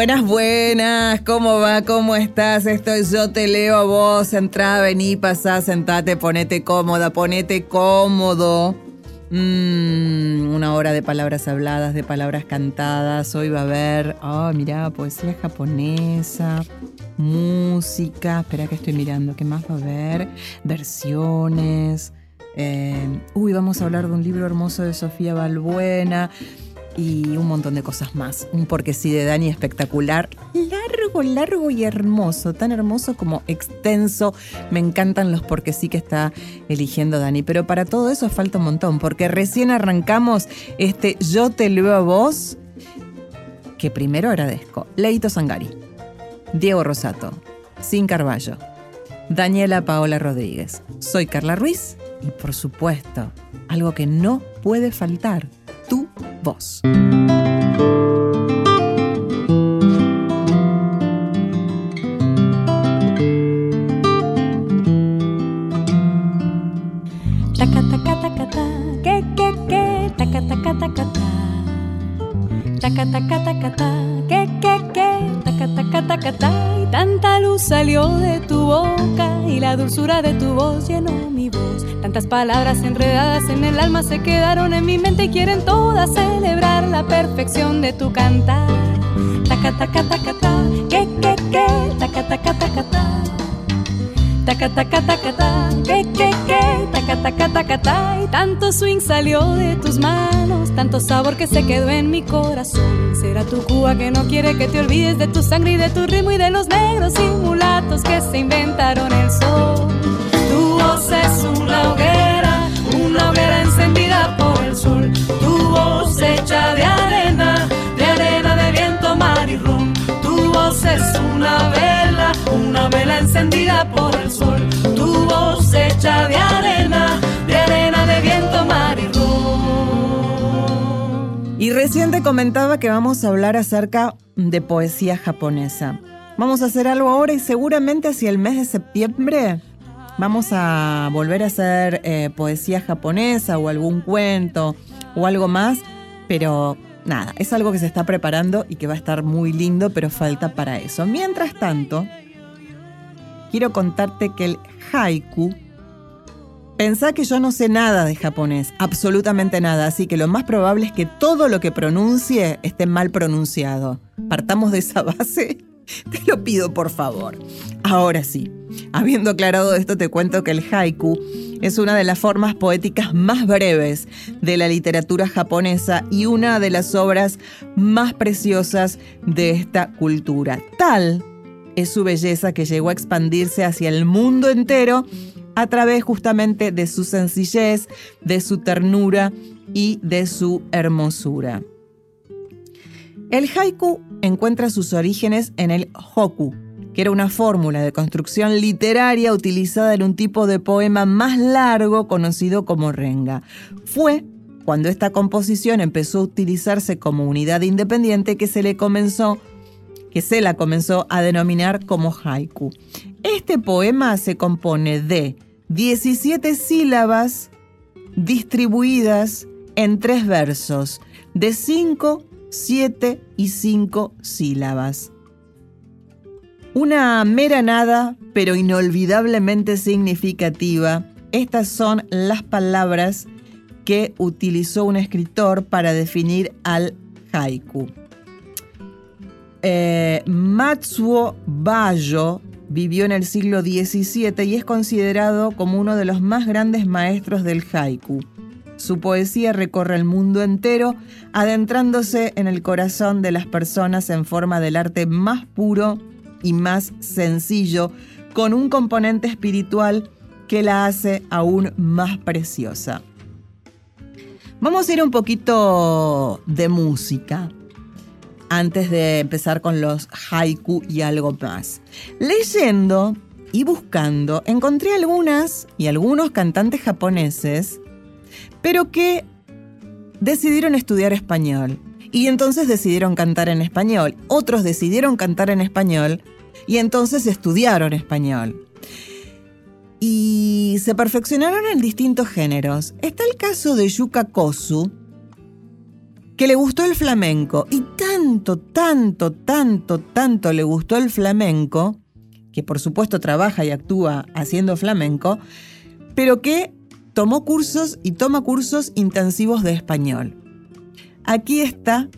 Buenas, buenas, ¿cómo va? ¿Cómo estás? Esto es Yo Te Leo a Vos. Entrá, vení, pasá, sentate, ponete cómoda, ponete cómodo. Mm, una hora de palabras habladas, de palabras cantadas. Hoy va a haber, oh, mirá, poesía japonesa, música. Espera que estoy mirando, ¿qué más va a haber? Versiones. Eh, uy, vamos a hablar de un libro hermoso de Sofía Balbuena y un montón de cosas más. Un porque sí de Dani espectacular, largo, largo y hermoso, tan hermoso como extenso. Me encantan los porque sí que está eligiendo Dani, pero para todo eso falta un montón, porque recién arrancamos este Yo te leo a vos, que primero agradezco. Leito Sangari, Diego Rosato, Sin Carballo, Daniela Paola Rodríguez. Soy Carla Ruiz y por supuesto, algo que no puede faltar voz. Taca taca ta, que que que, taca taca taca ta. Taca taca taca ta, que que que, taca taca taca ta. Y tanta luz salió de tu boca y la dulzura de tu voz llenó mi. Tantas palabras enredadas en el alma se quedaron en mi mente y quieren todas celebrar la perfección de tu cantar. Taca taca taca ta, que que que, taca taca taca ta. Taca taca taca ta, que que que, taca taca taca ta. Y tanto swing salió de tus manos, tanto sabor que se quedó en mi corazón. Será tu Cuba que no quiere que te olvides de tu sangre y de tu ritmo y de los negros y mulatos que se inventaron el sol. Voz es una hoguera, una hoguera encendida por el sol. Tu voz hecha de arena, de arena de viento, mar y rum. Tu voz es una vela, una vela encendida por el sol. Tu voz hecha de arena, de arena de viento, mar y rum. Y recién te comentaba que vamos a hablar acerca de poesía japonesa. Vamos a hacer algo ahora y seguramente hacia el mes de septiembre vamos a volver a hacer eh, poesía japonesa o algún cuento o algo más, pero nada, es algo que se está preparando y que va a estar muy lindo, pero falta para eso. Mientras tanto, quiero contarte que el haiku, pensá que yo no sé nada de japonés, absolutamente nada, así que lo más probable es que todo lo que pronuncie esté mal pronunciado. Partamos de esa base. Te lo pido por favor. Ahora sí, habiendo aclarado esto, te cuento que el haiku es una de las formas poéticas más breves de la literatura japonesa y una de las obras más preciosas de esta cultura. Tal es su belleza que llegó a expandirse hacia el mundo entero a través justamente de su sencillez, de su ternura y de su hermosura. El haiku encuentra sus orígenes en el hoku, que era una fórmula de construcción literaria utilizada en un tipo de poema más largo conocido como renga. Fue cuando esta composición empezó a utilizarse como unidad independiente que se le comenzó que se la comenzó a denominar como haiku. Este poema se compone de 17 sílabas distribuidas en tres versos de 5, 7 y 5 sílabas. Una mera nada, pero inolvidablemente significativa, estas son las palabras que utilizó un escritor para definir al haiku. Eh, Matsuo Bayo vivió en el siglo XVII y es considerado como uno de los más grandes maestros del haiku. Su poesía recorre el mundo entero, adentrándose en el corazón de las personas en forma del arte más puro y más sencillo, con un componente espiritual que la hace aún más preciosa. Vamos a ir un poquito de música. antes de empezar con los haiku y algo más. Leyendo y buscando, encontré algunas y algunos cantantes japoneses, pero que decidieron estudiar español. Y entonces decidieron cantar en español. Otros decidieron cantar en español y entonces estudiaron español. Y se perfeccionaron en distintos géneros. Está el caso de Yuka Kosu, que le gustó el flamenco y tanto, tanto, tanto, tanto le gustó el flamenco, que por supuesto trabaja y actúa haciendo flamenco, pero que tomó cursos y toma cursos intensivos de español. Aquí está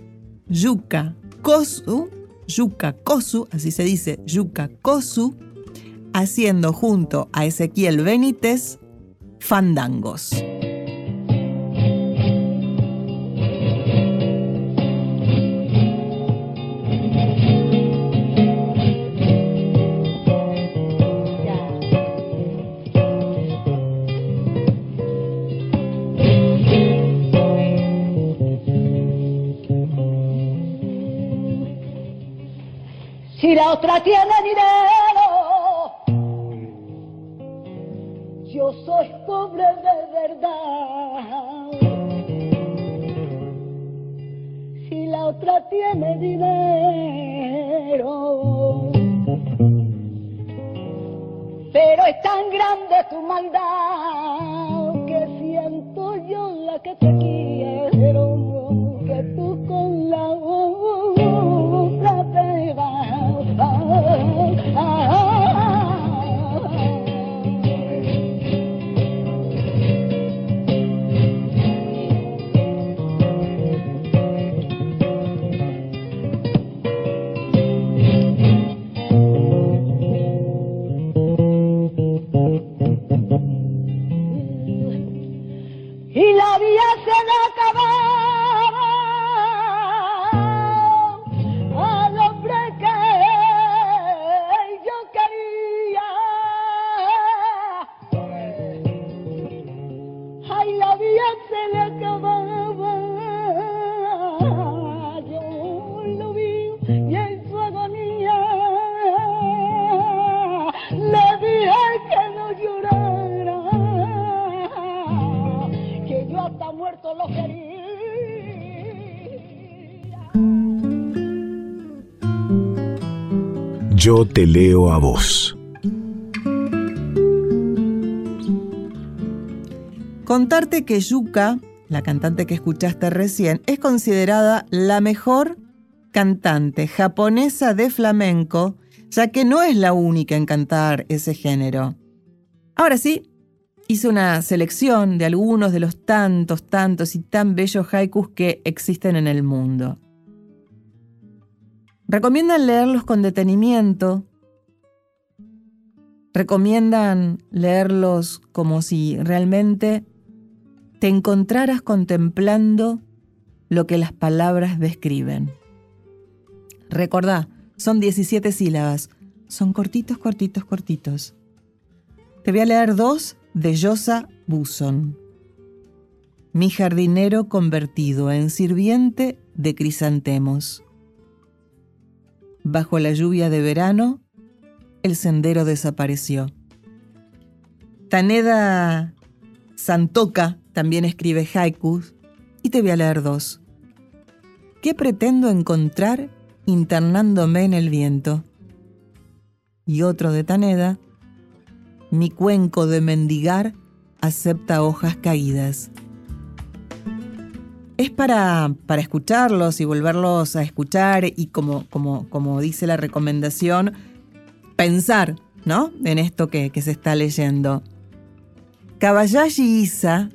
Yuka Kosu, Yuka Kosu, así se dice, Yuka Kosu, haciendo junto a Ezequiel Benítez fandangos. La otra tiene dinero, yo soy pobre de verdad. Si la otra tiene dinero, pero es tan grande tu maldad que siento yo la que te quiero, te leo a vos. Contarte que Yuka, la cantante que escuchaste recién, es considerada la mejor cantante japonesa de flamenco, ya que no es la única en cantar ese género. Ahora sí, hice una selección de algunos de los tantos, tantos y tan bellos haikus que existen en el mundo. Recomiendan leerlos con detenimiento. Recomiendan leerlos como si realmente te encontraras contemplando lo que las palabras describen. Recordá, son 17 sílabas. Son cortitos, cortitos, cortitos. Te voy a leer dos de Yosa Buson. Mi jardinero convertido en sirviente de crisantemos. Bajo la lluvia de verano, el sendero desapareció. Taneda Santoka también escribe haikus y te voy a leer dos. ¿Qué pretendo encontrar internándome en el viento? Y otro de Taneda, mi cuenco de mendigar acepta hojas caídas. Es para, para escucharlos y volverlos a escuchar y como, como, como dice la recomendación, pensar ¿no? en esto que, que se está leyendo. Kabayashi Isa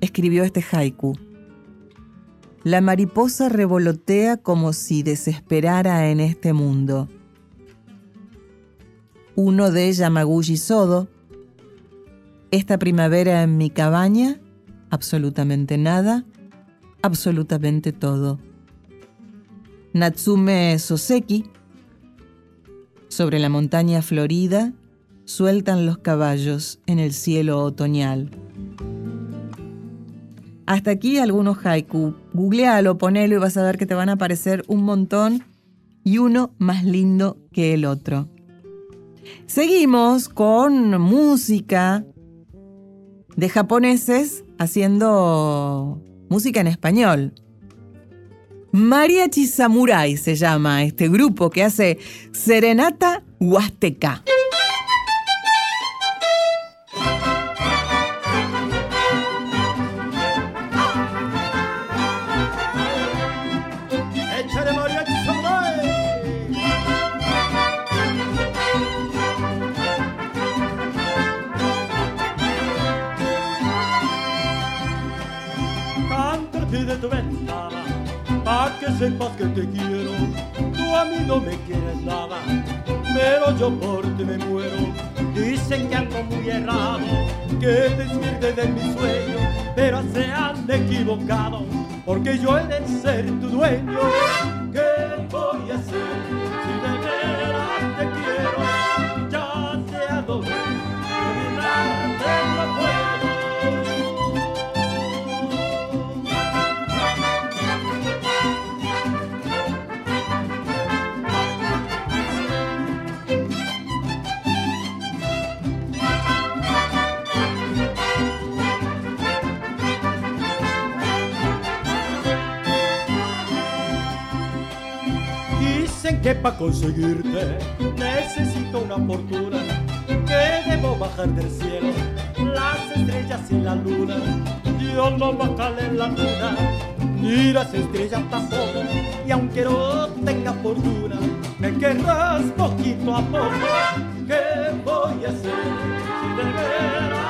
escribió este haiku. La mariposa revolotea como si desesperara en este mundo. Uno de Yamaguchi Sodo. Esta primavera en mi cabaña, absolutamente nada, absolutamente todo. Natsume Soseki. Sobre la montaña florida, sueltan los caballos en el cielo otoñal. Hasta aquí algunos haiku. Googlealo, ponelo y vas a ver que te van a aparecer un montón y uno más lindo que el otro. Seguimos con música de japoneses haciendo música en español. Mariachi Samurai se llama este grupo que hace Serenata Huasteca. Sepas que te quiero, tú a mí no me quieres nada, pero yo por ti me muero. Dicen que algo muy errado, que despierte de mi sueño, pero se han equivocado, porque yo he de ser tu dueño. Que para conseguirte necesito una fortuna, que debo bajar del cielo las estrellas y la luna. Yo no bajaré la luna, ni las estrellas tampoco, y aunque no tenga fortuna, me querrás poquito a poco. ¿Qué voy a hacer si de veras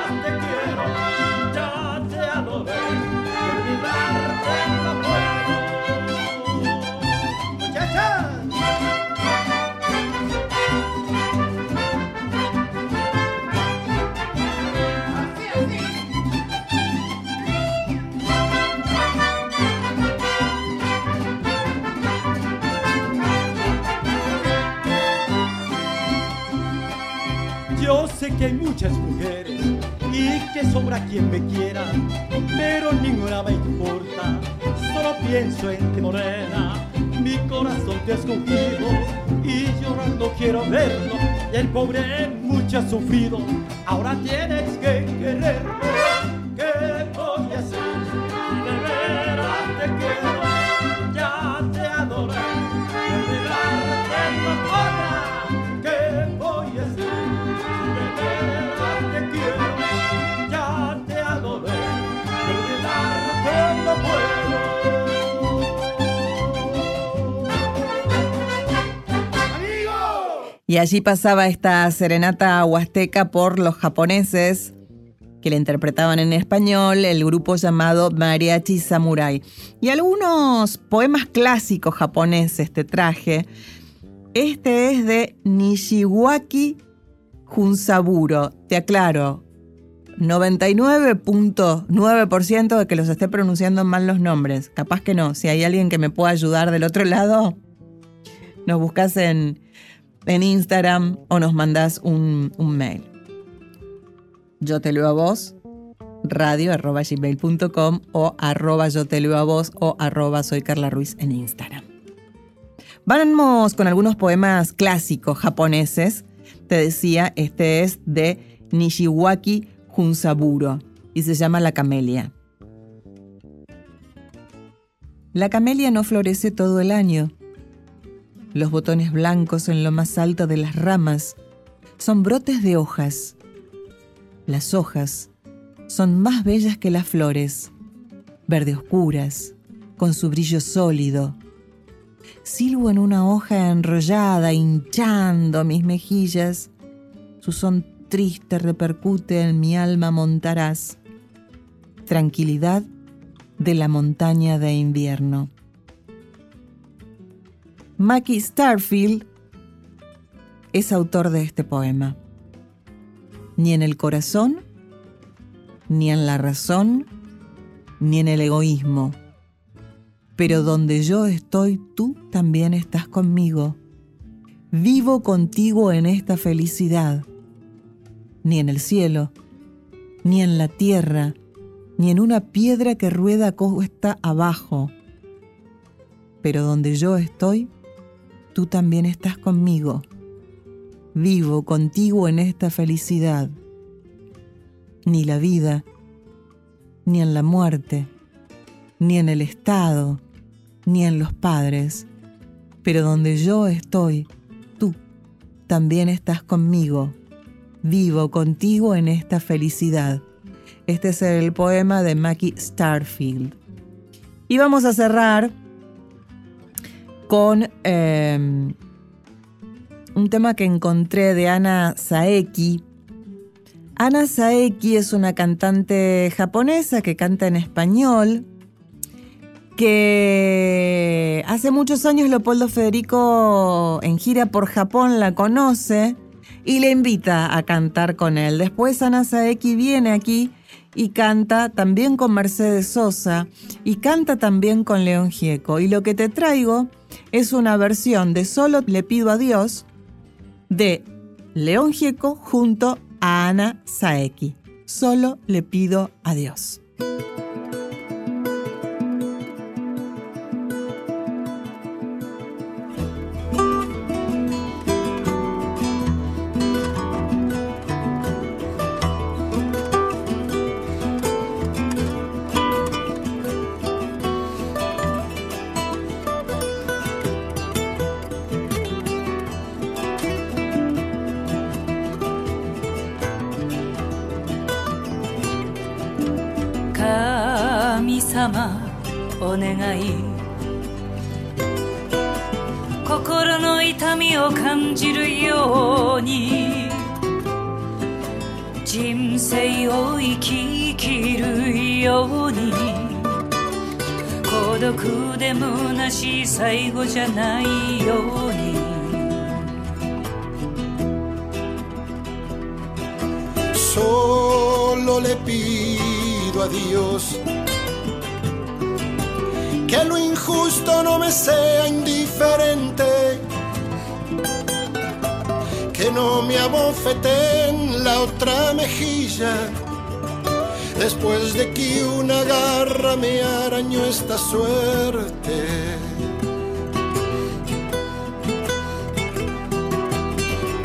que hay muchas mujeres y que sobra quien me quiera, pero ninguna me importa. Solo pienso en ti, morena. Mi corazón te ha escogido y llorando quiero verlo. El pobre mucho ha sufrido. Ahora tienes que quererlo. Y allí pasaba esta serenata huasteca por los japoneses que la interpretaban en español, el grupo llamado Mariachi Samurai. Y algunos poemas clásicos japoneses te traje. Este es de Nishiwaki Junsaburo. Te aclaro, 99.9% de que los esté pronunciando mal los nombres. Capaz que no. Si hay alguien que me pueda ayudar del otro lado, nos buscas en, en Instagram o nos mandas un, un mail. Yo te leo a vos, radio o arroba yo te leo a vos o arroba soy Carla Ruiz en Instagram. Vamos con algunos poemas clásicos japoneses. Te decía, este es de Nishiwaki Junsaburo y se llama La Camelia. La camelia no florece todo el año. Los botones blancos en lo más alto de las ramas son brotes de hojas. Las hojas son más bellas que las flores, verde oscuras, con su brillo sólido. Silbo en una hoja enrollada, hinchando mis mejillas. Su son triste repercute en mi alma montarás. Tranquilidad de la montaña de invierno. Mackie Starfield es autor de este poema. Ni en el corazón, ni en la razón, ni en el egoísmo. Pero donde yo estoy, tú también estás conmigo. Vivo contigo en esta felicidad. Ni en el cielo, ni en la tierra, ni en una piedra que rueda cuesta abajo. Pero donde yo estoy, tú también estás conmigo. Vivo contigo en esta felicidad. Ni la vida, ni en la muerte, ni en el Estado, ni en los padres. Pero donde yo estoy, tú también estás conmigo. Vivo contigo en esta felicidad. Este es el poema de Mackie Starfield. Y vamos a cerrar con em, un tema que encontré de Ana Saeki. Ana Saeki es una cantante japonesa que canta en español, que hace muchos años Leopoldo Federico en gira por Japón la conoce y le invita a cantar con él. Después Ana Saeki viene aquí y canta también con Mercedes Sosa y canta también con León Gieco. Y lo que te traigo es una versión de Solo le pido a Dios de León Gieco junto a Ana Saeki. Solo le pido a Dios. Arañó esta suerte.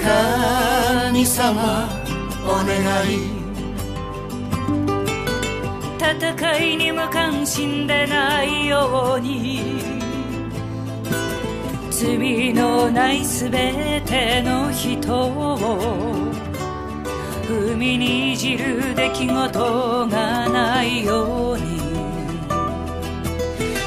Kanisama, onegai. 戦いに無関心でないように罪のないすべての人を踏みにじる出来事がないように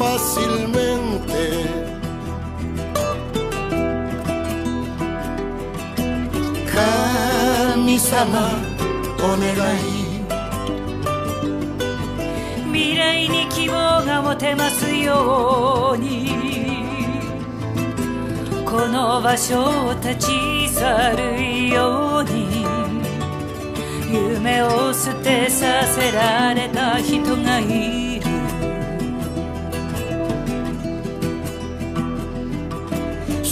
Fácilmente. Kamisama, onegai. 未来に希望が持てますようにこの場所を立ち去るように夢を捨てさせられた人がいる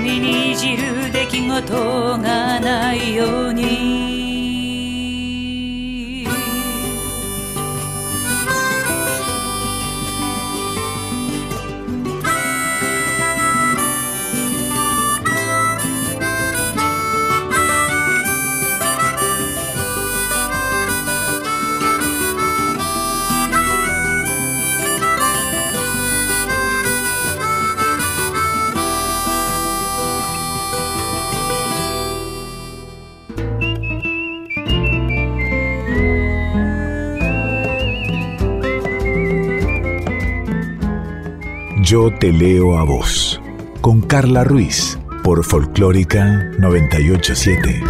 踏みにじる出来事がないように。Yo te leo a vos, con Carla Ruiz, por Folclórica 987.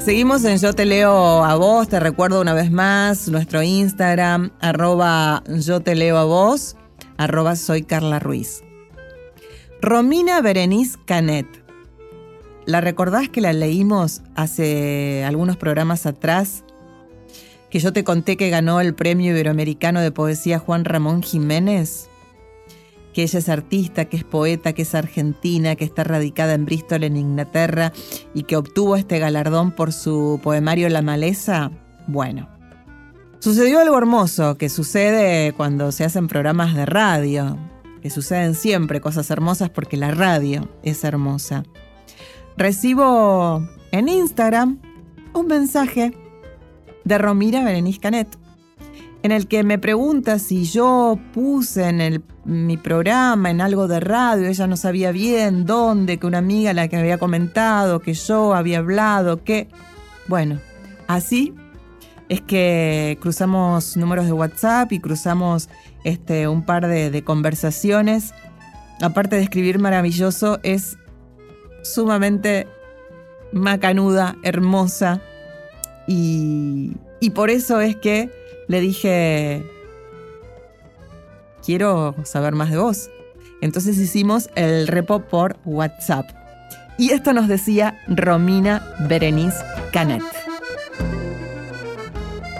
Seguimos en Yo Te Leo a Vos, te recuerdo una vez más nuestro Instagram, arroba Yo Te Leo a Vos, arroba Soy Carla Ruiz. Romina Berenice Canet. ¿La recordás que la leímos hace algunos programas atrás? Que yo te conté que ganó el Premio Iberoamericano de Poesía Juan Ramón Jiménez. Que ella es artista, que es poeta, que es argentina, que está radicada en Bristol, en Inglaterra, y que obtuvo este galardón por su poemario La Maleza. Bueno, sucedió algo hermoso que sucede cuando se hacen programas de radio, que suceden siempre cosas hermosas porque la radio es hermosa recibo en Instagram un mensaje de Romira Berenice Canet, en el que me pregunta si yo puse en el, mi programa, en algo de radio, ella no sabía bien dónde, que una amiga la que había comentado, que yo había hablado, que... Bueno, así es que cruzamos números de WhatsApp y cruzamos este, un par de, de conversaciones. Aparte de escribir maravilloso, es sumamente macanuda, hermosa. Y, y por eso es que le dije, quiero saber más de vos. Entonces hicimos el repo por WhatsApp. Y esto nos decía Romina Berenice Canet.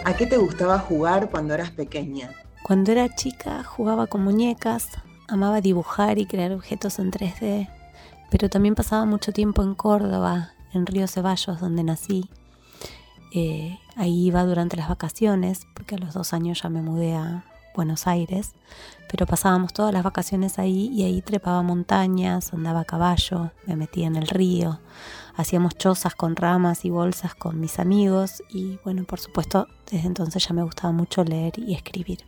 ¿A qué te gustaba jugar cuando eras pequeña? Cuando era chica jugaba con muñecas, amaba dibujar y crear objetos en 3D pero también pasaba mucho tiempo en Córdoba, en Río Ceballos, donde nací. Eh, ahí iba durante las vacaciones, porque a los dos años ya me mudé a Buenos Aires, pero pasábamos todas las vacaciones ahí y ahí trepaba montañas, andaba a caballo, me metía en el río, hacíamos chozas con ramas y bolsas con mis amigos y bueno, por supuesto, desde entonces ya me gustaba mucho leer y escribir.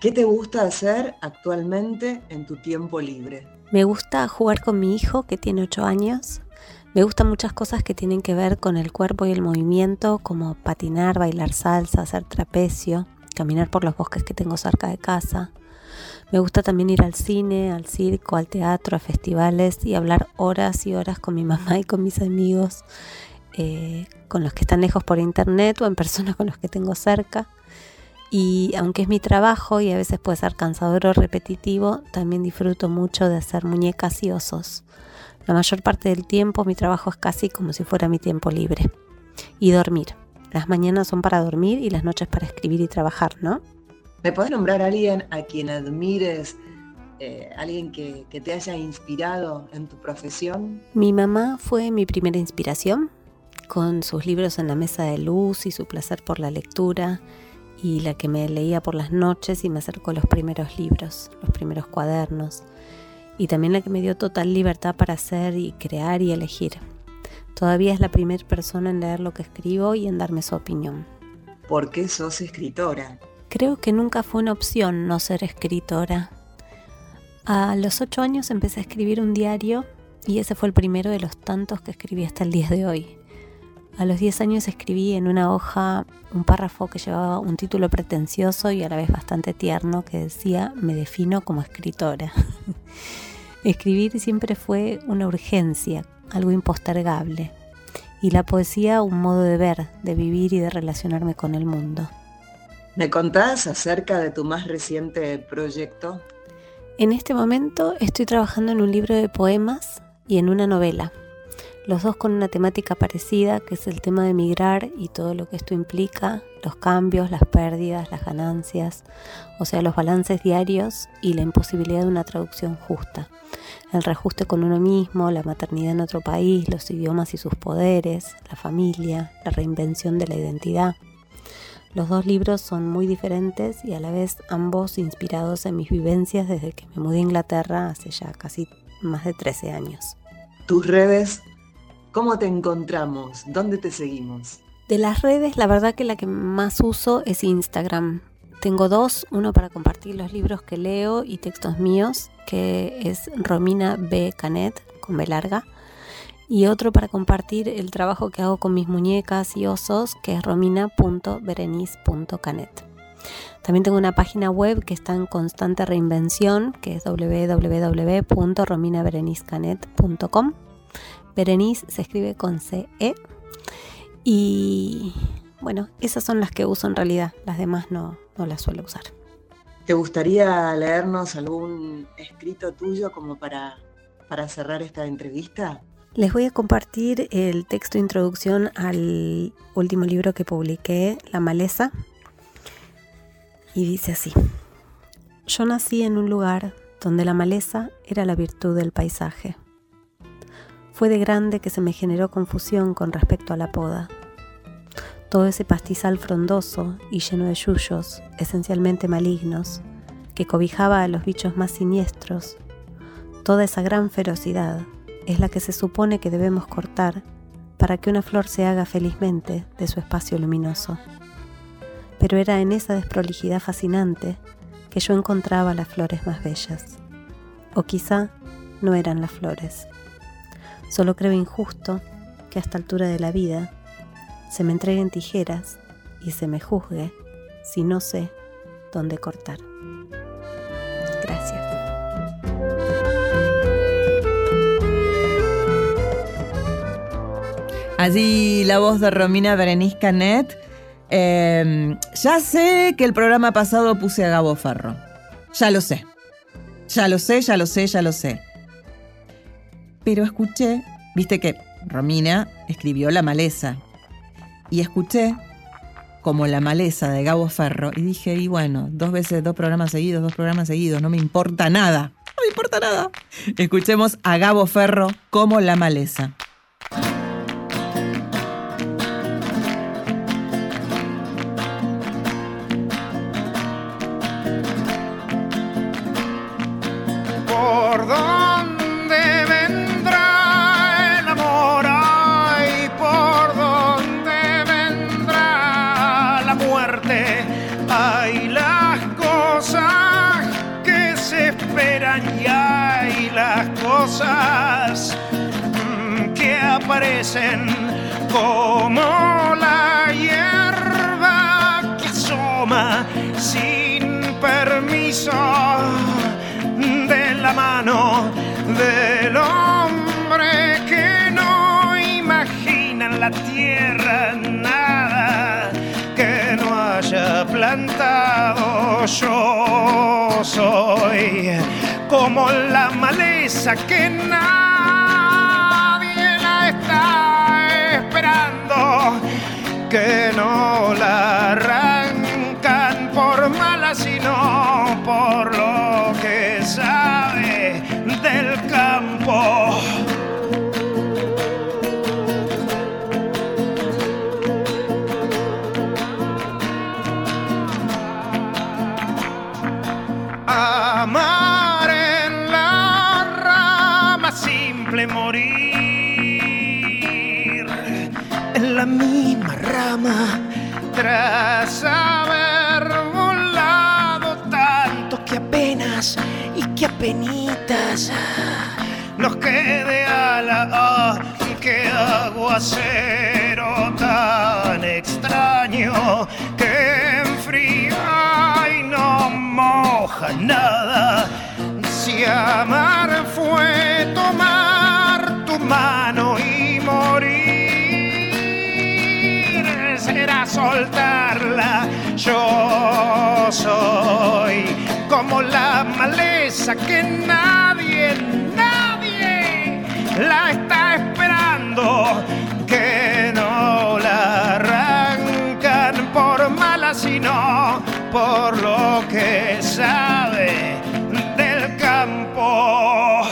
¿Qué te gusta hacer actualmente en tu tiempo libre? Me gusta jugar con mi hijo que tiene 8 años. Me gustan muchas cosas que tienen que ver con el cuerpo y el movimiento, como patinar, bailar salsa, hacer trapecio, caminar por los bosques que tengo cerca de casa. Me gusta también ir al cine, al circo, al teatro, a festivales y hablar horas y horas con mi mamá y con mis amigos, eh, con los que están lejos por internet o en persona con los que tengo cerca. Y aunque es mi trabajo y a veces puede ser cansador o repetitivo, también disfruto mucho de hacer muñecas y osos. La mayor parte del tiempo mi trabajo es casi como si fuera mi tiempo libre. Y dormir. Las mañanas son para dormir y las noches para escribir y trabajar, ¿no? ¿Me puedes nombrar a alguien a quien admires, eh, alguien que, que te haya inspirado en tu profesión? Mi mamá fue mi primera inspiración, con sus libros en la mesa de luz y su placer por la lectura y la que me leía por las noches y me acercó a los primeros libros, los primeros cuadernos, y también la que me dio total libertad para hacer y crear y elegir. Todavía es la primera persona en leer lo que escribo y en darme su opinión. ¿Por qué sos escritora? Creo que nunca fue una opción no ser escritora. A los ocho años empecé a escribir un diario y ese fue el primero de los tantos que escribí hasta el día de hoy. A los 10 años escribí en una hoja un párrafo que llevaba un título pretencioso y a la vez bastante tierno que decía, me defino como escritora. Escribir siempre fue una urgencia, algo impostergable, y la poesía un modo de ver, de vivir y de relacionarme con el mundo. ¿Me contás acerca de tu más reciente proyecto? En este momento estoy trabajando en un libro de poemas y en una novela, los dos con una temática parecida, que es el tema de migrar y todo lo que esto implica, los cambios, las pérdidas, las ganancias, o sea, los balances diarios y la imposibilidad de una traducción justa. El reajuste con uno mismo, la maternidad en otro país, los idiomas y sus poderes, la familia, la reinvención de la identidad. Los dos libros son muy diferentes y a la vez ambos inspirados en mis vivencias desde que me mudé a Inglaterra hace ya casi más de 13 años. Tus redes, ¿cómo te encontramos? ¿Dónde te seguimos? De las redes, la verdad que la que más uso es Instagram. Tengo dos, uno para compartir los libros que leo y textos míos, que es Romina B. Canet, con B larga, y otro para compartir el trabajo que hago con mis muñecas y osos, que es romina.berenice.canet. También tengo una página web que está en constante reinvención, que es www.rominaberenicecanet.com. Berenice se escribe con CE. Y bueno, esas son las que uso en realidad, las demás no, no las suelo usar. ¿Te gustaría leernos algún escrito tuyo como para, para cerrar esta entrevista? Les voy a compartir el texto de introducción al último libro que publiqué, La maleza. Y dice así. Yo nací en un lugar donde la maleza era la virtud del paisaje. Fue de grande que se me generó confusión con respecto a la poda. Todo ese pastizal frondoso y lleno de yuyos, esencialmente malignos, que cobijaba a los bichos más siniestros, toda esa gran ferocidad es la que se supone que debemos cortar para que una flor se haga felizmente de su espacio luminoso. Pero era en esa desprolijidad fascinante que yo encontraba las flores más bellas. O quizá no eran las flores. Solo creo injusto que a esta altura de la vida se me entreguen tijeras y se me juzgue si no sé dónde cortar. Gracias. Allí la voz de Romina Berenice Canet. Eh, ya sé que el programa pasado puse a Gabo Ferro. Ya lo sé. Ya lo sé, ya lo sé, ya lo sé. Pero escuché, viste que Romina escribió La maleza. Y escuché como La maleza de Gabo Ferro y dije, y bueno, dos veces, dos programas seguidos, dos programas seguidos, no me importa nada. No me importa nada. Escuchemos a Gabo Ferro como La maleza. Que aparecen como la hierba que asoma sin permiso de la mano del hombre que no imagina en la tierra nada que no haya plantado. Yo soy como la maleza que nadie que no la arrancan por mala, sino por lo que sabe haber volado tanto que apenas y que apenitas nos quede a la ah, que aguacero tan extraño que enfría y no moja nada. Si amar fue tomar tu mano soltarla. Yo soy como la maleza que nadie, nadie la está esperando, que no la arrancan por mala, sino por lo que sabe del campo.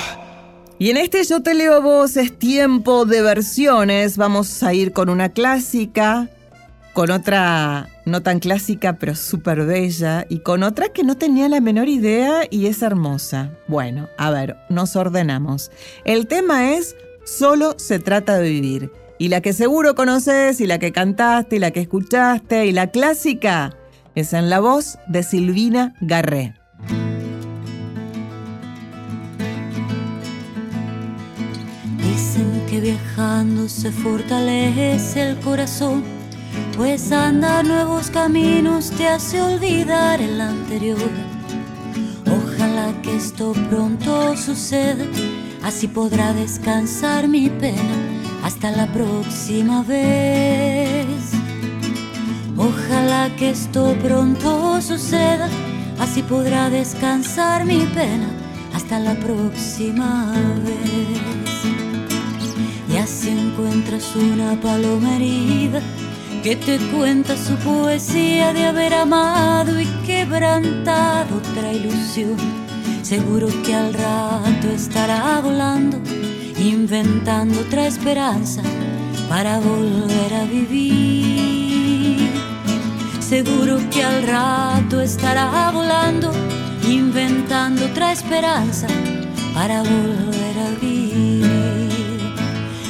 Y en este Yo te leo a vos es tiempo de versiones. Vamos a ir con una clásica, con otra no tan clásica pero súper bella y con otra que no tenía la menor idea y es hermosa. Bueno, a ver, nos ordenamos. El tema es Solo se trata de vivir. Y la que seguro conoces y la que cantaste y la que escuchaste y la clásica es en la voz de Silvina Garré. Dicen que viajando se fortalece el corazón, pues andar nuevos caminos te hace olvidar el anterior. Ojalá que esto pronto suceda, así podrá descansar mi pena hasta la próxima vez. Ojalá que esto pronto suceda, así podrá descansar mi pena hasta la próxima vez. Y así encuentras una paloma herida que te cuenta su poesía de haber amado y quebrantado otra ilusión. Seguro que al rato estará volando, inventando otra esperanza para volver a vivir. Seguro que al rato estará volando, inventando otra esperanza para volver a vivir.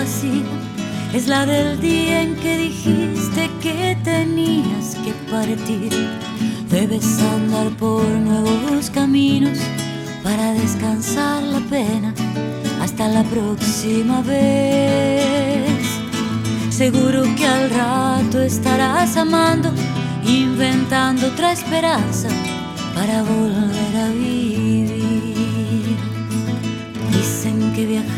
Es la del día en que dijiste que tenías que partir. Debes andar por nuevos caminos para descansar la pena hasta la próxima vez. Seguro que al rato estarás amando, inventando otra esperanza para volver a vivir. Dicen que viajando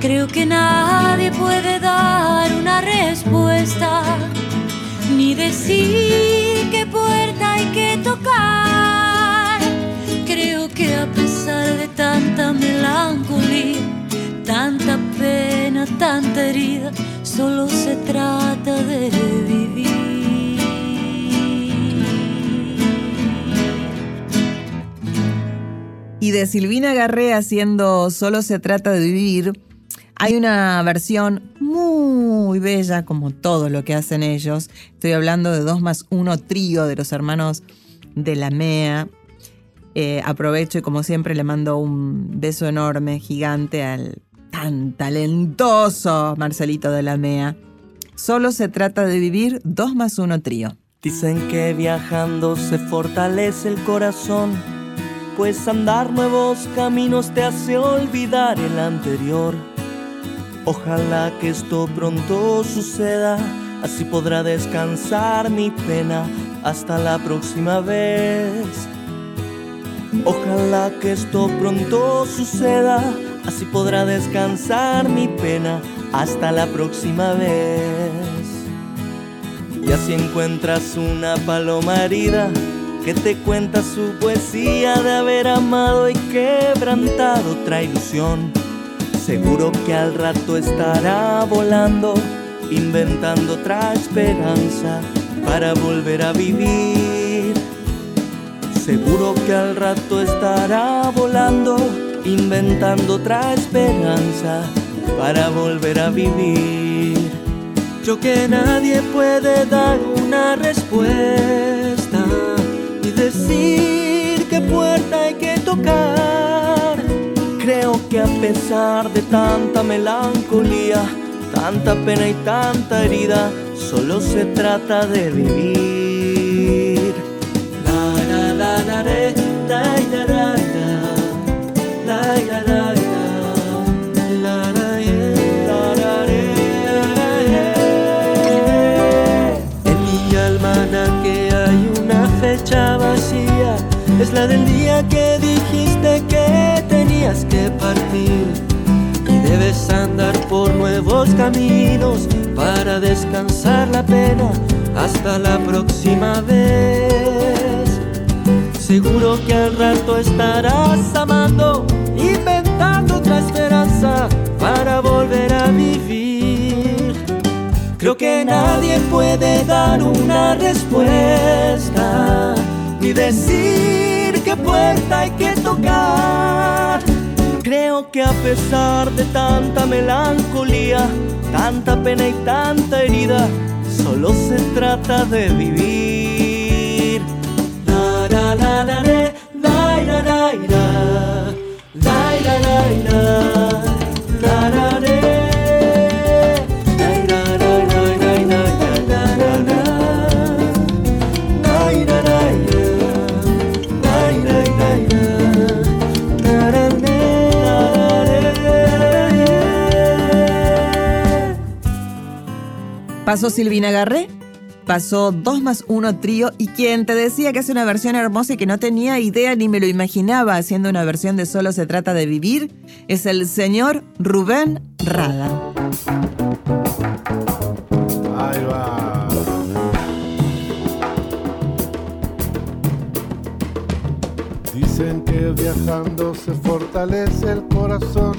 Creo que nadie puede dar una respuesta, ni decir qué puerta hay que tocar. Creo que a pesar de tanta melancolía, tanta pena, tanta herida, solo se trata de vivir. Y de Silvina Garré haciendo Solo se trata de vivir, hay una versión muy bella, como todo lo que hacen ellos. Estoy hablando de 2 más 1 trío de los hermanos de la MEA. Eh, aprovecho y como siempre le mando un beso enorme, gigante al tan talentoso Marcelito de la MEA. Solo se trata de vivir 2 más 1 trío. Dicen que viajando se fortalece el corazón, pues andar nuevos caminos te hace olvidar el anterior. Ojalá que esto pronto suceda, así podrá descansar mi pena hasta la próxima vez. Ojalá que esto pronto suceda, así podrá descansar mi pena hasta la próxima vez. Y así encuentras una paloma herida que te cuenta su poesía de haber amado y quebrantado otra ilusión. Seguro que al rato estará volando, inventando otra esperanza para volver a vivir. Seguro que al rato estará volando, inventando otra esperanza para volver a vivir. Yo que nadie puede dar una respuesta y decir qué puerta hay que tocar. Creo que a pesar de tanta melancolía, tanta pena y tanta herida, solo se trata de vivir. En mi alma que hay una fecha vacía, es la del día que partir y debes andar por nuevos caminos para descansar la pena hasta la próxima vez. Seguro que al rato estarás amando, inventando otra esperanza para volver a vivir. Creo que nadie puede dar una respuesta ni decir hay que tocar. Creo que a pesar de tanta melancolía, tanta pena y tanta herida, solo se trata de vivir. Pasó Silvina Garré, pasó 2 más 1 trío y quien te decía que es una versión hermosa y que no tenía idea ni me lo imaginaba haciendo una versión de Solo se trata de vivir es el señor Rubén Rada. Dicen que viajando se fortalece el corazón,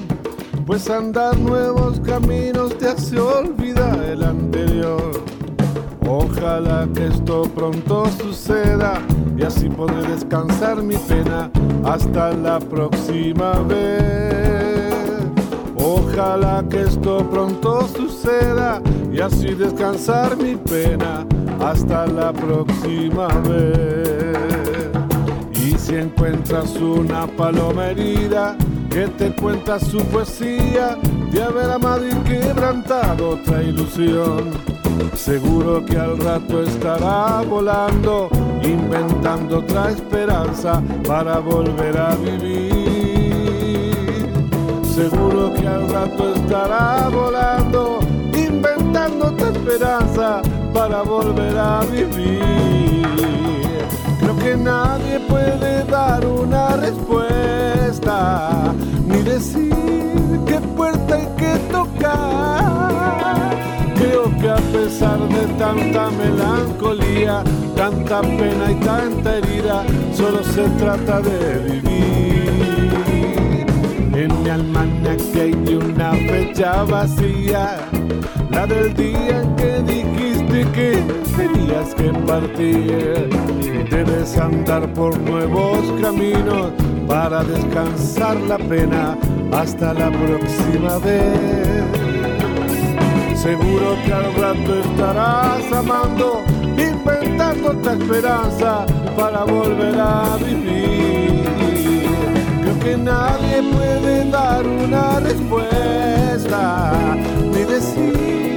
pues andar nuevos caminos te hace olvidar el anterior. Ojalá que esto pronto suceda y así poder descansar mi pena hasta la próxima vez. Ojalá que esto pronto suceda y así descansar mi pena hasta la próxima vez. Y si encuentras una paloma herida que te cuenta su poesía de haber amado y quebrantado otra ilusión, seguro que al rato estará volando, inventando otra esperanza para volver a vivir. Seguro que al rato estará volando, inventando otra esperanza para volver a vivir. Que nadie puede dar una respuesta, ni decir qué puerta hay que tocar. Creo que a pesar de tanta melancolía, tanta pena y tanta herida, solo se trata de vivir. En mi almanaque hay una fecha vacía, la del día en que dijiste tenías que partir. Debes andar por nuevos caminos para descansar la pena hasta la próxima vez. Seguro que al rato estarás amando, inventando otra esperanza para volver a vivir. Creo que nadie puede dar una respuesta, ni decir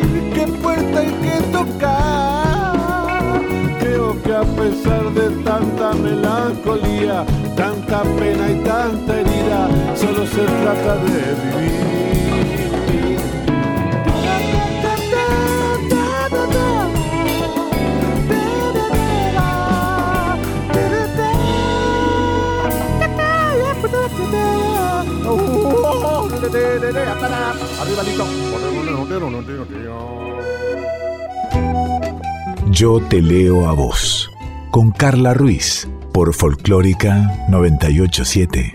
puerta hay que tocar. Creo que a pesar de tanta melancolía, tanta pena y tanta herida, solo se trata de vivir. Yo te leo a vos, con Carla Ruiz, por Folclórica 987.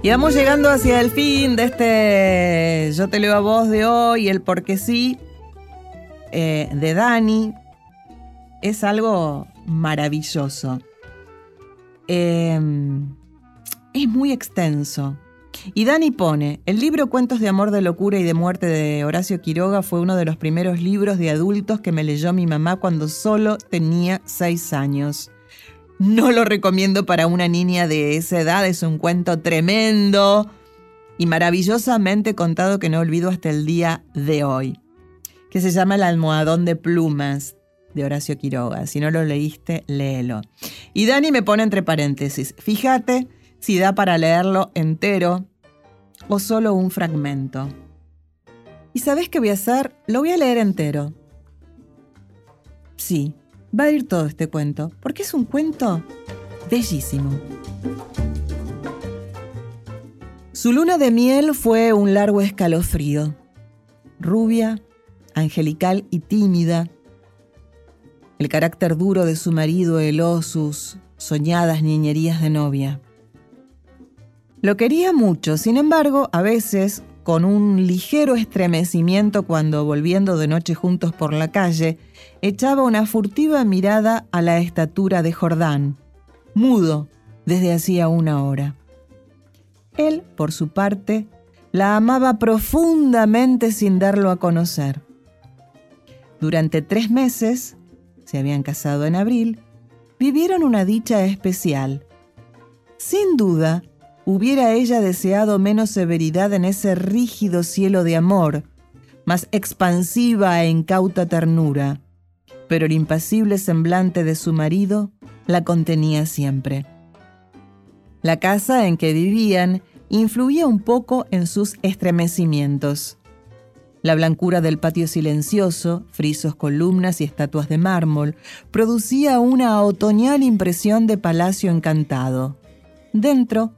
Y vamos llegando hacia el fin de este Yo te leo a vos de hoy, el porque sí, eh, de Dani. Es algo maravilloso. Em, es muy extenso. Y Dani pone, el libro Cuentos de Amor, de Locura y de Muerte de Horacio Quiroga fue uno de los primeros libros de adultos que me leyó mi mamá cuando solo tenía seis años. No lo recomiendo para una niña de esa edad, es un cuento tremendo y maravillosamente contado que no olvido hasta el día de hoy, que se llama El almohadón de plumas de Horacio Quiroga. Si no lo leíste, léelo. Y Dani me pone entre paréntesis, fíjate si da para leerlo entero o solo un fragmento. ¿Y sabes qué voy a hacer? Lo voy a leer entero. Sí, va a ir todo este cuento, porque es un cuento bellísimo. Su luna de miel fue un largo escalofrío. Rubia, angelical y tímida. El carácter duro de su marido heló sus soñadas niñerías de novia. Lo quería mucho, sin embargo, a veces, con un ligero estremecimiento cuando, volviendo de noche juntos por la calle, echaba una furtiva mirada a la estatura de Jordán, mudo desde hacía una hora. Él, por su parte, la amaba profundamente sin darlo a conocer. Durante tres meses, se habían casado en abril, vivieron una dicha especial. Sin duda, hubiera ella deseado menos severidad en ese rígido cielo de amor, más expansiva e incauta ternura, pero el impasible semblante de su marido la contenía siempre. La casa en que vivían influía un poco en sus estremecimientos. La blancura del patio silencioso, frisos, columnas y estatuas de mármol, producía una otoñal impresión de palacio encantado. Dentro,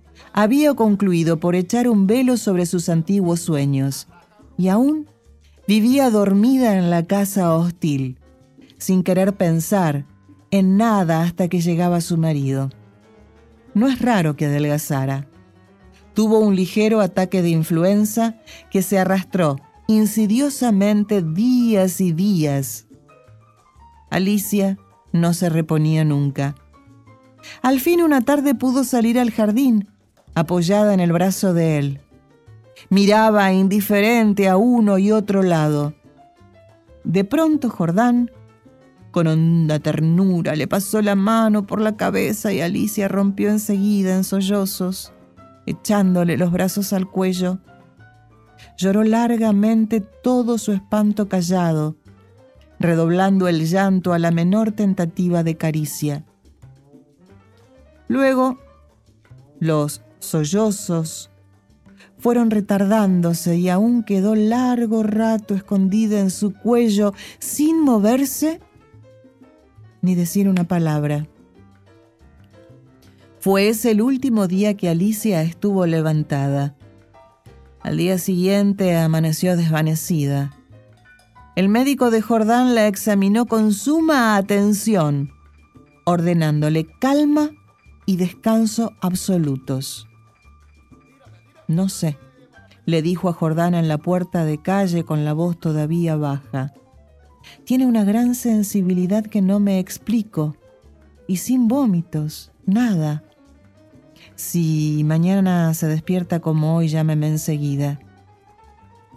había concluido por echar un velo sobre sus antiguos sueños y aún vivía dormida en la casa hostil, sin querer pensar en nada hasta que llegaba su marido. No es raro que adelgazara. Tuvo un ligero ataque de influenza que se arrastró insidiosamente días y días. Alicia no se reponía nunca. Al fin una tarde pudo salir al jardín apoyada en el brazo de él. Miraba indiferente a uno y otro lado. De pronto Jordán, con honda ternura, le pasó la mano por la cabeza y Alicia rompió enseguida en sollozos, echándole los brazos al cuello. Lloró largamente todo su espanto callado, redoblando el llanto a la menor tentativa de caricia. Luego, los sollozos fueron retardándose y aún quedó largo rato escondida en su cuello sin moverse ni decir una palabra. Fue ese el último día que Alicia estuvo levantada. Al día siguiente amaneció desvanecida. El médico de Jordán la examinó con suma atención, ordenándole calma y descanso absolutos. No sé, le dijo a Jordana en la puerta de calle con la voz todavía baja. Tiene una gran sensibilidad que no me explico. Y sin vómitos, nada. Si mañana se despierta como hoy, llámeme enseguida.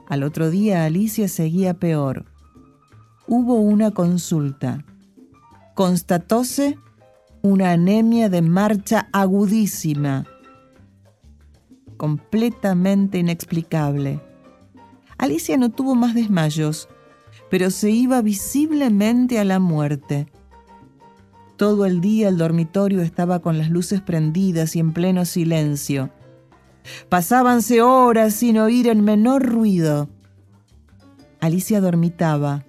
Al otro día Alicia seguía peor. Hubo una consulta. Constatóse una anemia de marcha agudísima completamente inexplicable. Alicia no tuvo más desmayos, pero se iba visiblemente a la muerte. Todo el día el dormitorio estaba con las luces prendidas y en pleno silencio. Pasábanse horas sin oír el menor ruido. Alicia dormitaba.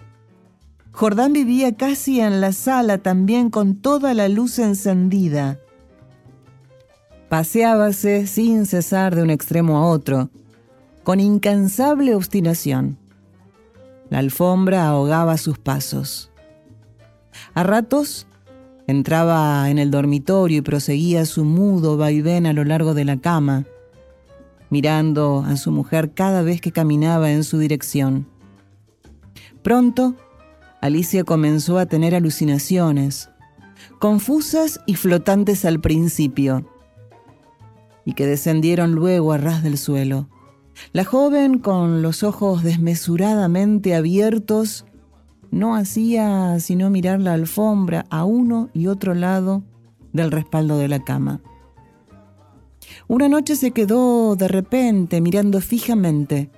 Jordán vivía casi en la sala también con toda la luz encendida. Paseábase sin cesar de un extremo a otro, con incansable obstinación. La alfombra ahogaba sus pasos. A ratos entraba en el dormitorio y proseguía su mudo vaivén a lo largo de la cama, mirando a su mujer cada vez que caminaba en su dirección. Pronto, Alicia comenzó a tener alucinaciones, confusas y flotantes al principio, y que descendieron luego a ras del suelo. La joven, con los ojos desmesuradamente abiertos, no hacía sino mirar la alfombra a uno y otro lado del respaldo de la cama. Una noche se quedó de repente mirando fijamente.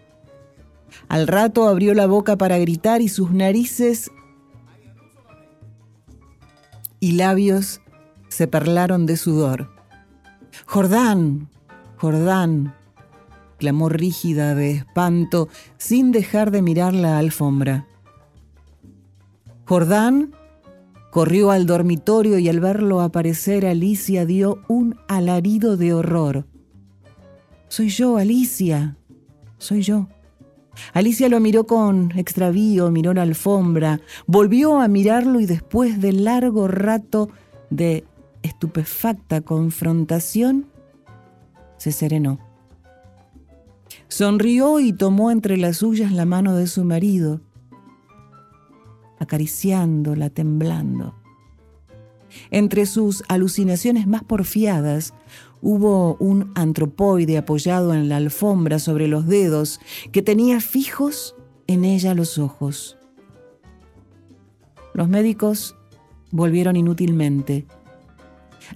Al rato abrió la boca para gritar y sus narices y labios se perlaron de sudor. Jordán, Jordán, clamó rígida de espanto sin dejar de mirar la alfombra. Jordán corrió al dormitorio y al verlo aparecer Alicia dio un alarido de horror. Soy yo, Alicia, soy yo. Alicia lo miró con extravío, miró la alfombra, volvió a mirarlo y después de largo rato de estupefacta confrontación, se serenó. Sonrió y tomó entre las suyas la mano de su marido, acariciándola, temblando. Entre sus alucinaciones más porfiadas hubo un antropoide apoyado en la alfombra sobre los dedos que tenía fijos en ella los ojos. Los médicos volvieron inútilmente.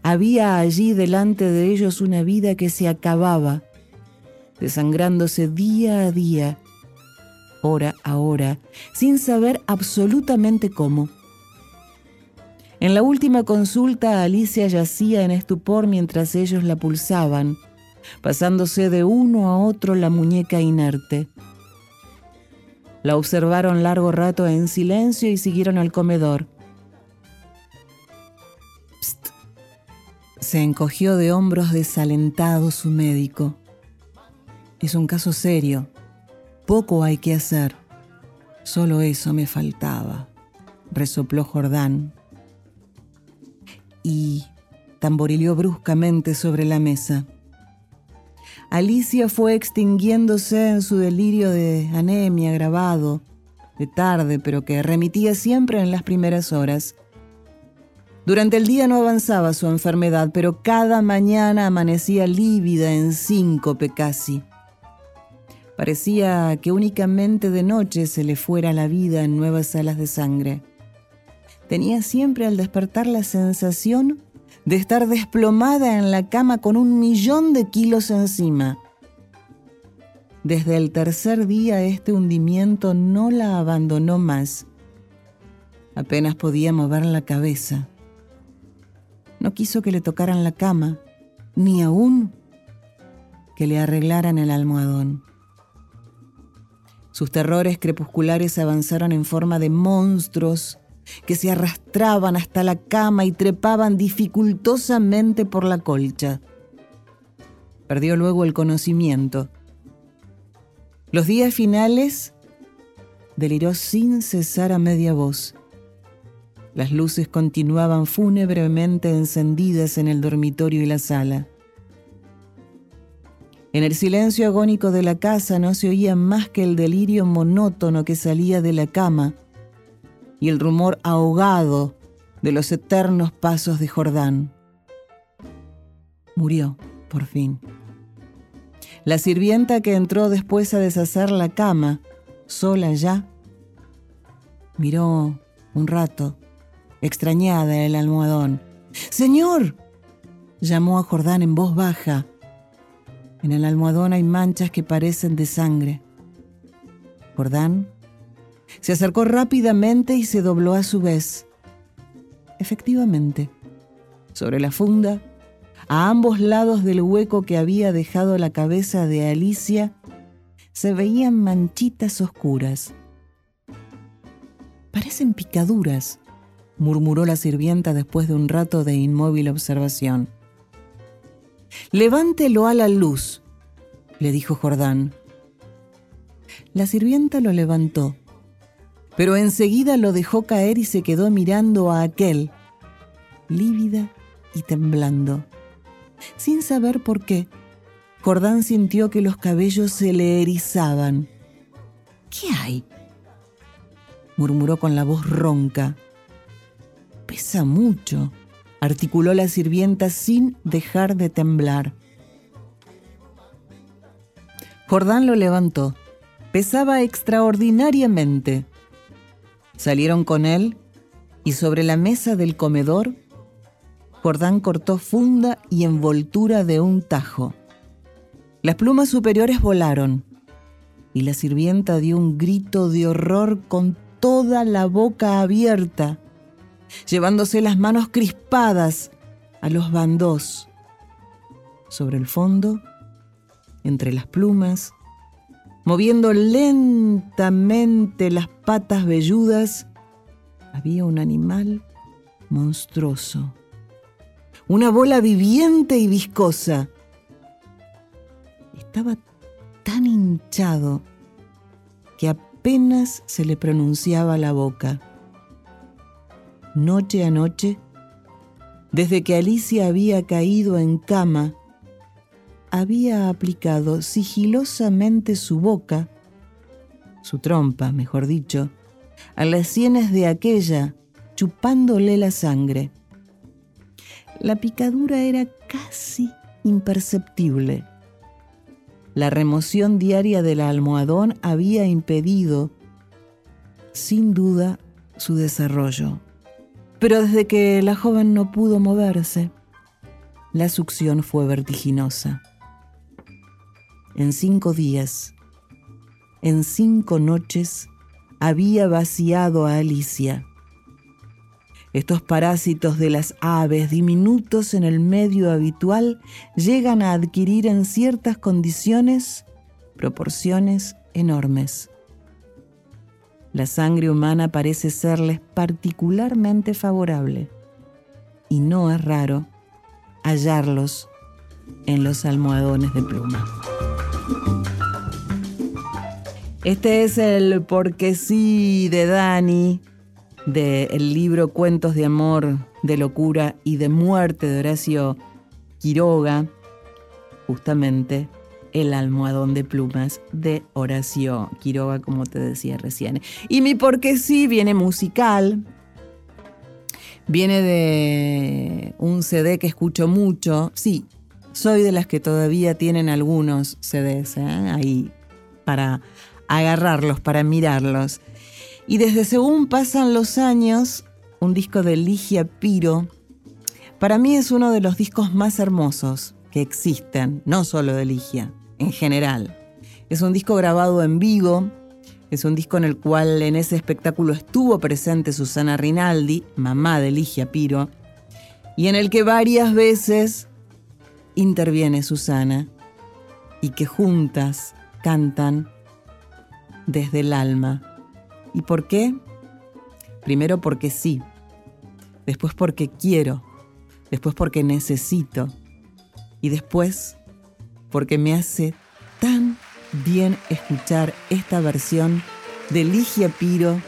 Había allí delante de ellos una vida que se acababa, desangrándose día a día, hora a hora, sin saber absolutamente cómo. En la última consulta, Alicia yacía en estupor mientras ellos la pulsaban, pasándose de uno a otro la muñeca inerte. La observaron largo rato en silencio y siguieron al comedor. Se encogió de hombros desalentado su médico. Es un caso serio. Poco hay que hacer. Solo eso me faltaba, resopló Jordán y tamborileó bruscamente sobre la mesa. Alicia fue extinguiéndose en su delirio de anemia grabado, de tarde, pero que remitía siempre en las primeras horas. Durante el día no avanzaba su enfermedad, pero cada mañana amanecía lívida en síncope casi. Parecía que únicamente de noche se le fuera la vida en nuevas alas de sangre tenía siempre al despertar la sensación de estar desplomada en la cama con un millón de kilos encima. Desde el tercer día este hundimiento no la abandonó más. Apenas podía mover la cabeza. No quiso que le tocaran la cama, ni aún que le arreglaran el almohadón. Sus terrores crepusculares avanzaron en forma de monstruos que se arrastraban hasta la cama y trepaban dificultosamente por la colcha. Perdió luego el conocimiento. Los días finales deliró sin cesar a media voz. Las luces continuaban fúnebremente encendidas en el dormitorio y la sala. En el silencio agónico de la casa no se oía más que el delirio monótono que salía de la cama y el rumor ahogado de los eternos pasos de Jordán. Murió, por fin. La sirvienta que entró después a deshacer la cama, sola ya, miró un rato, extrañada el almohadón. Señor, llamó a Jordán en voz baja. En el almohadón hay manchas que parecen de sangre. Jordán se acercó rápidamente y se dobló a su vez. Efectivamente, sobre la funda, a ambos lados del hueco que había dejado la cabeza de Alicia, se veían manchitas oscuras. Parecen picaduras, murmuró la sirvienta después de un rato de inmóvil observación. Levántelo a la luz, le dijo Jordán. La sirvienta lo levantó, pero enseguida lo dejó caer y se quedó mirando a aquel, lívida y temblando. Sin saber por qué, Jordán sintió que los cabellos se le erizaban. ¿Qué hay? murmuró con la voz ronca. Pesa mucho, articuló la sirvienta sin dejar de temblar. Jordán lo levantó. Pesaba extraordinariamente. Salieron con él y sobre la mesa del comedor, Jordán cortó funda y envoltura de un tajo. Las plumas superiores volaron y la sirvienta dio un grito de horror con toda la boca abierta, llevándose las manos crispadas a los bandos. Sobre el fondo, entre las plumas, moviendo lentamente las patas velludas, había un animal monstruoso, una bola viviente y viscosa. Estaba tan hinchado que apenas se le pronunciaba la boca. Noche a noche, desde que Alicia había caído en cama, había aplicado sigilosamente su boca, su trompa, mejor dicho, a las sienes de aquella, chupándole la sangre. La picadura era casi imperceptible. La remoción diaria del almohadón había impedido, sin duda, su desarrollo. Pero desde que la joven no pudo moverse, la succión fue vertiginosa en cinco días, en cinco noches, había vaciado a Alicia. Estos parásitos de las aves, diminutos en el medio habitual, llegan a adquirir en ciertas condiciones proporciones enormes. La sangre humana parece serles particularmente favorable y no es raro hallarlos en los almohadones de pluma. Este es el porque sí de Dani, del libro Cuentos de Amor, de Locura y de Muerte de Horacio Quiroga, justamente el almohadón de plumas de Horacio Quiroga, como te decía recién. Y mi porque sí viene musical, viene de un CD que escucho mucho, sí, soy de las que todavía tienen algunos CDs ¿eh? ahí para agarrarlos, para mirarlos. Y desde según pasan los años, un disco de Ligia Piro, para mí es uno de los discos más hermosos que existen, no solo de Ligia, en general. Es un disco grabado en vivo, es un disco en el cual en ese espectáculo estuvo presente Susana Rinaldi, mamá de Ligia Piro, y en el que varias veces interviene Susana y que juntas cantan desde el alma. ¿Y por qué? Primero porque sí, después porque quiero, después porque necesito y después porque me hace tan bien escuchar esta versión de Ligia Piro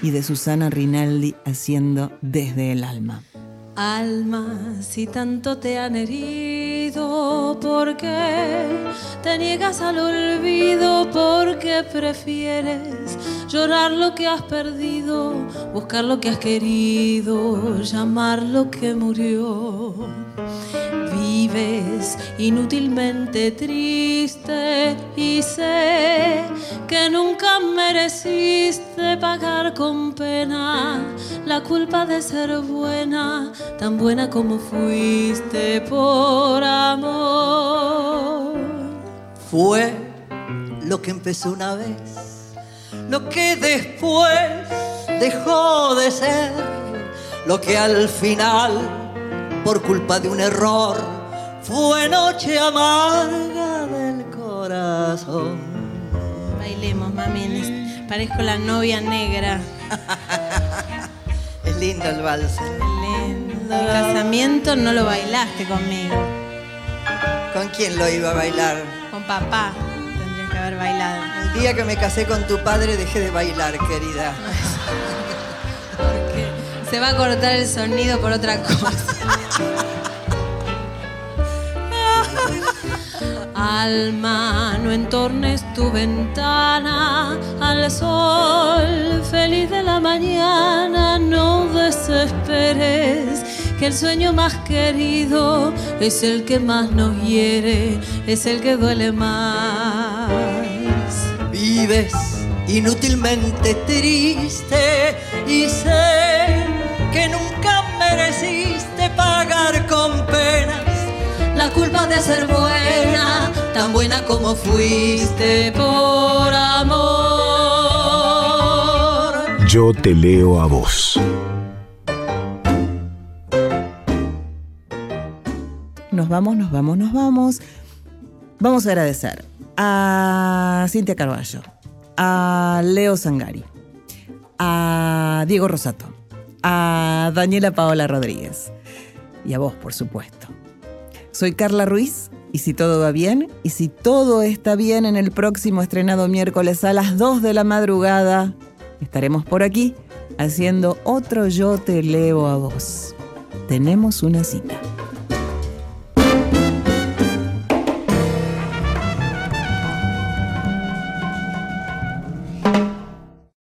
y de Susana Rinaldi haciendo desde el alma. Alma, si tanto te han herido, ¿por qué te niegas al olvido? ¿Por qué prefieres llorar lo que has perdido, buscar lo que has querido, llamar lo que murió? Vives inútilmente triste y sé que nunca mereciste pagar con pena la culpa de ser buena, tan buena como fuiste por amor. Fue lo que empezó una vez, lo que después dejó de ser lo que al final, por culpa de un error, fue noche amarga del corazón. Bailemos, mami. les- Parezco la novia negra. Es lindo el vals. El casamiento no lo bailaste conmigo. ¿Con quién lo iba a bailar? Con papá tendrías que haber bailado. El día que me casé con tu padre dejé de bailar, querida. Se va a cortar el sonido por otra cosa. Alma, no entornes tu ventana al sol feliz de la mañana, no desesperes, que el sueño más querido es el que más nos hiere, es el que duele más. Vives inútilmente triste y sé que nunca mereciste pagar con penas la culpa de ser buena, tan buena como fuiste por amor. Yo te leo a vos. Nos vamos, nos vamos, nos vamos. Vamos a agradecer a Cintia Carballo, a Leo Sangari, a Diego Rosato, a Daniela Paola Rodríguez y a vos, por supuesto. Soy Carla Ruiz y si todo va bien y si todo está bien en el próximo estrenado miércoles a las 2 de la madrugada, estaremos por aquí haciendo otro Yo te leo a vos. Tenemos una cita.